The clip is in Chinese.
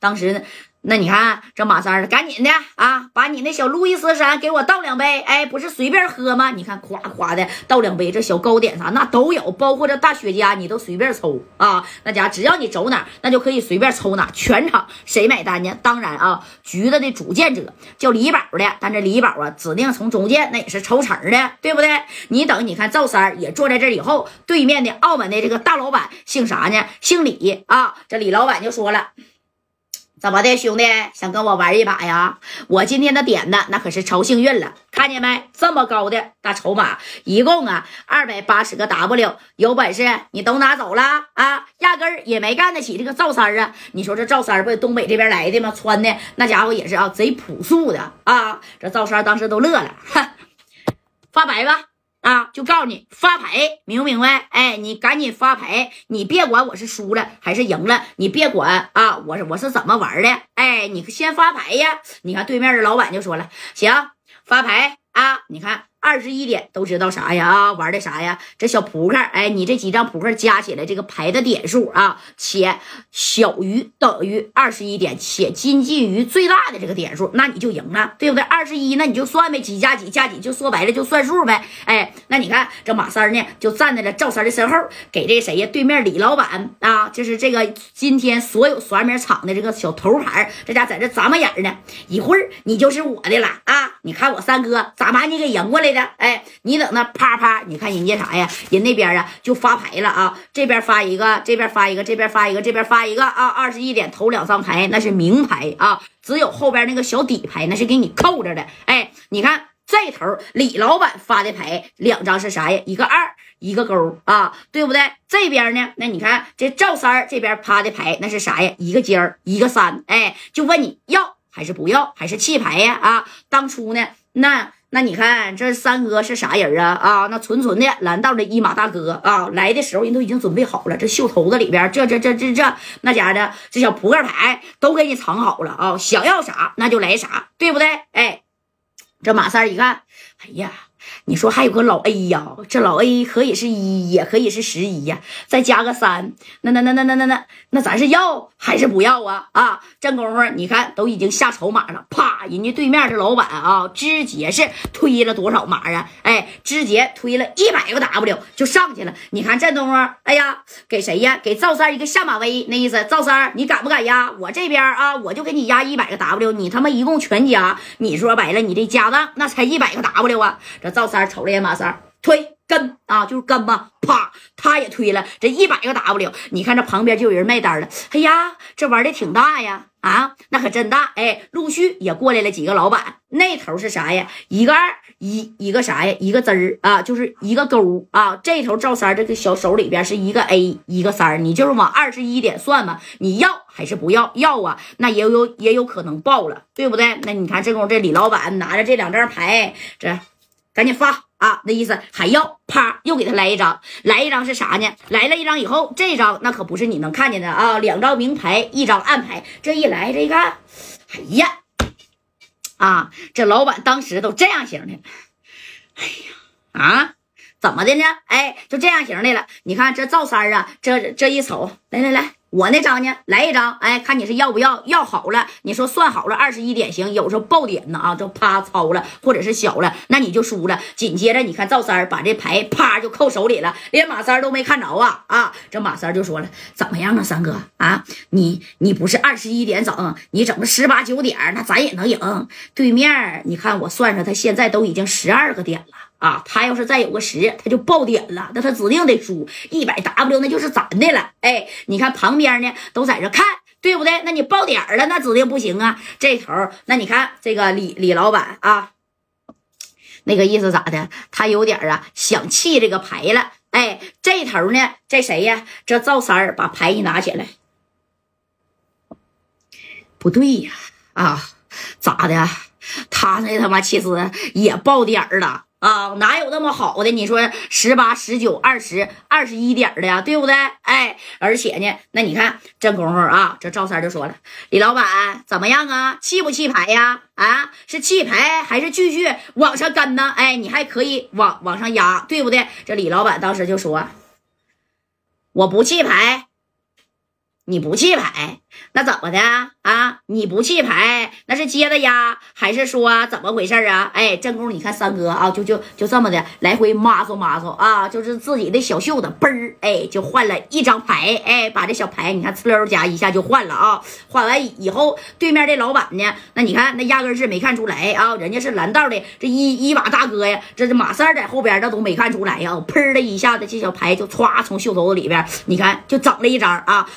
当时。那你看这马三儿，赶紧的啊，把你那小路易斯山给我倒两杯。哎，不是随便喝吗？你看，夸夸的倒两杯，这小糕点啥那都有，包括这大雪茄，你都随便抽啊。那家只要你走哪，那就可以随便抽哪。全场谁买单呢？当然啊，橘子的主见者叫李宝的，但这李宝啊，指定从中间那也是抽成的，对不对？你等，你看赵三儿也坐在这以后，对面的澳门的这个大老板姓啥呢？姓李啊。这李老板就说了。怎么的，兄弟想跟我玩一把呀？我今天的点子那可是超幸运了，看见没？这么高的大筹码，一共啊二百八十个 W，有本事你都拿走了啊！压根儿也没干得起这个赵三啊！你说这赵三不东北这边来的吗？穿的那家伙也是啊，贼朴素的啊！这赵三当时都乐了，哈，发白吧！啊，就告诉你发牌，明不明白？哎，你赶紧发牌，你别管我是输了还是赢了，你别管啊，我是我是怎么玩的？哎，你先发牌呀！你看对面的老板就说了，行，发牌啊！你看。二十一点都知道啥呀？啊，玩的啥呀？这小扑克，哎，你这几张扑克加起来这个牌的点数啊，且小于等于二十一点，且接近于最大的这个点数，那你就赢了，对不对？二十一，那你就算呗，几加几加几，就说白了就算数呗。哎，那你看这马三呢，就站在了赵三的身后，给这谁呀？对面李老板啊，就是这个今天所有耍面场的这个小头牌，这家在这眨巴眼呢，一会儿你就是我的了啊！你看我三哥咋把你给赢过来的？哎，你等那啪啪，你看人家啥呀？人那边啊就发牌了啊，这边发一个，这边发一个，这边发一个，这边发一个啊。二十一点头两张牌那是明牌啊，只有后边那个小底牌那是给你扣着的。哎，你看这头李老板发的牌两张是啥呀？一个二，一个勾啊，对不对？这边呢，那你看这赵三这边趴的牌那是啥呀？一个尖儿，一个三。哎，就问你要还是不要，还是弃牌呀？啊，当初呢那。那你看这三哥是啥人啊？啊，那纯纯的蓝道的一马大哥啊！来的时候人都已经准备好了，这袖头子里边，这这这这这那家的这小扑克牌都给你藏好了啊！想要啥那就来啥，对不对？哎，这马三一看，哎呀。你说还有个老 A 呀，这老 A 可以是一，也可以是十一呀，再加个三，那那那那那那那那咱是要还是不要啊？啊，这功夫你看都已经下筹码了，啪，人家对面这老板啊，直接是推了多少码啊？哎，直接推了一百个 W 就上去了。你看这东夫，哎呀，给谁呀？给赵三一个下马威，那意思，赵三你敢不敢压？我这边啊，我就给你压一百个 W，你他妈一共全加，你说白了，你这家当那才一百个 W 啊？这赵三。瞅了眼马三，推跟啊，就是跟吧，啪，他也推了这一百个 W。你看这旁边就有人卖单了，哎呀，这玩的挺大呀，啊，那可真大。哎，陆续也过来了几个老板，那头是啥呀？一个二，一一个啥呀？一个字儿啊，就是一个勾啊。这头赵三这个小手里边是一个 A，一个三你就是往二十一点算嘛，你要还是不要？要啊，那也有也有可能爆了，对不对？那你看这功夫，这李老板拿着这两张牌，这。赶紧发啊！那意思还要啪，又给他来一张，来一张是啥呢？来了一张以后，这张那可不是你能看见的啊！两张明牌，一张暗牌。这一来，这一看，哎呀，啊！这老板当时都这样型的，哎呀，啊，怎么的呢？哎，就这样型的了。你看这赵三啊，这这一瞅，来来来。我那张呢？来一张，哎，看你是要不要？要好了，你说算好了，二十一点行。有时候爆点呢啊，就啪超了，或者是小了，那你就输了。紧接着，你看赵三把这牌啪就扣手里了，连马三都没看着啊啊！这马三就说了：“怎么样啊，三哥啊？你你不是二十一点整，你整个十八九点，那咱也能赢。对面，你看我算算，他现在都已经十二个点了。”啊，他要是再有个十，他就爆点了，那他指定得输一百 W，那就是咱的了。哎，你看旁边呢，都在这看，对不对？那你爆点了，那指定不行啊。这头，那你看这个李李老板啊，那个意思咋的？他有点啊想弃这个牌了。哎，这头呢，这谁呀？这赵三儿把牌一拿起来，不对呀，啊，咋的？他那他妈其实也爆点了。啊，哪有那么好的？你说十八、十九、二十、二十一点的呀，对不对？哎，而且呢，那你看这功夫啊，这赵三就说了：“李老板怎么样啊？弃不弃牌呀？啊，是弃牌还是继续往上跟呢？哎，你还可以往往上压，对不对？”这李老板当时就说：“我不弃牌，你不弃牌，那怎么的啊？你不弃牌，那是接的压，还是说怎么回事啊？哎，正宫，你看三哥啊，就就就这么的来回抹嗦抹嗦啊，就是自己的小袖子嘣儿，哎，就换了一张牌，哎，把这小牌你看呲溜夹一下就换了啊。换完以后，对面这老板呢，那你看那压根是没看出来啊，人家是蓝道的这一一把大哥呀，这是马三在后边，那都没看出来呀。砰的一下子，这小牌就歘从袖头子里边，你看就整了一张啊。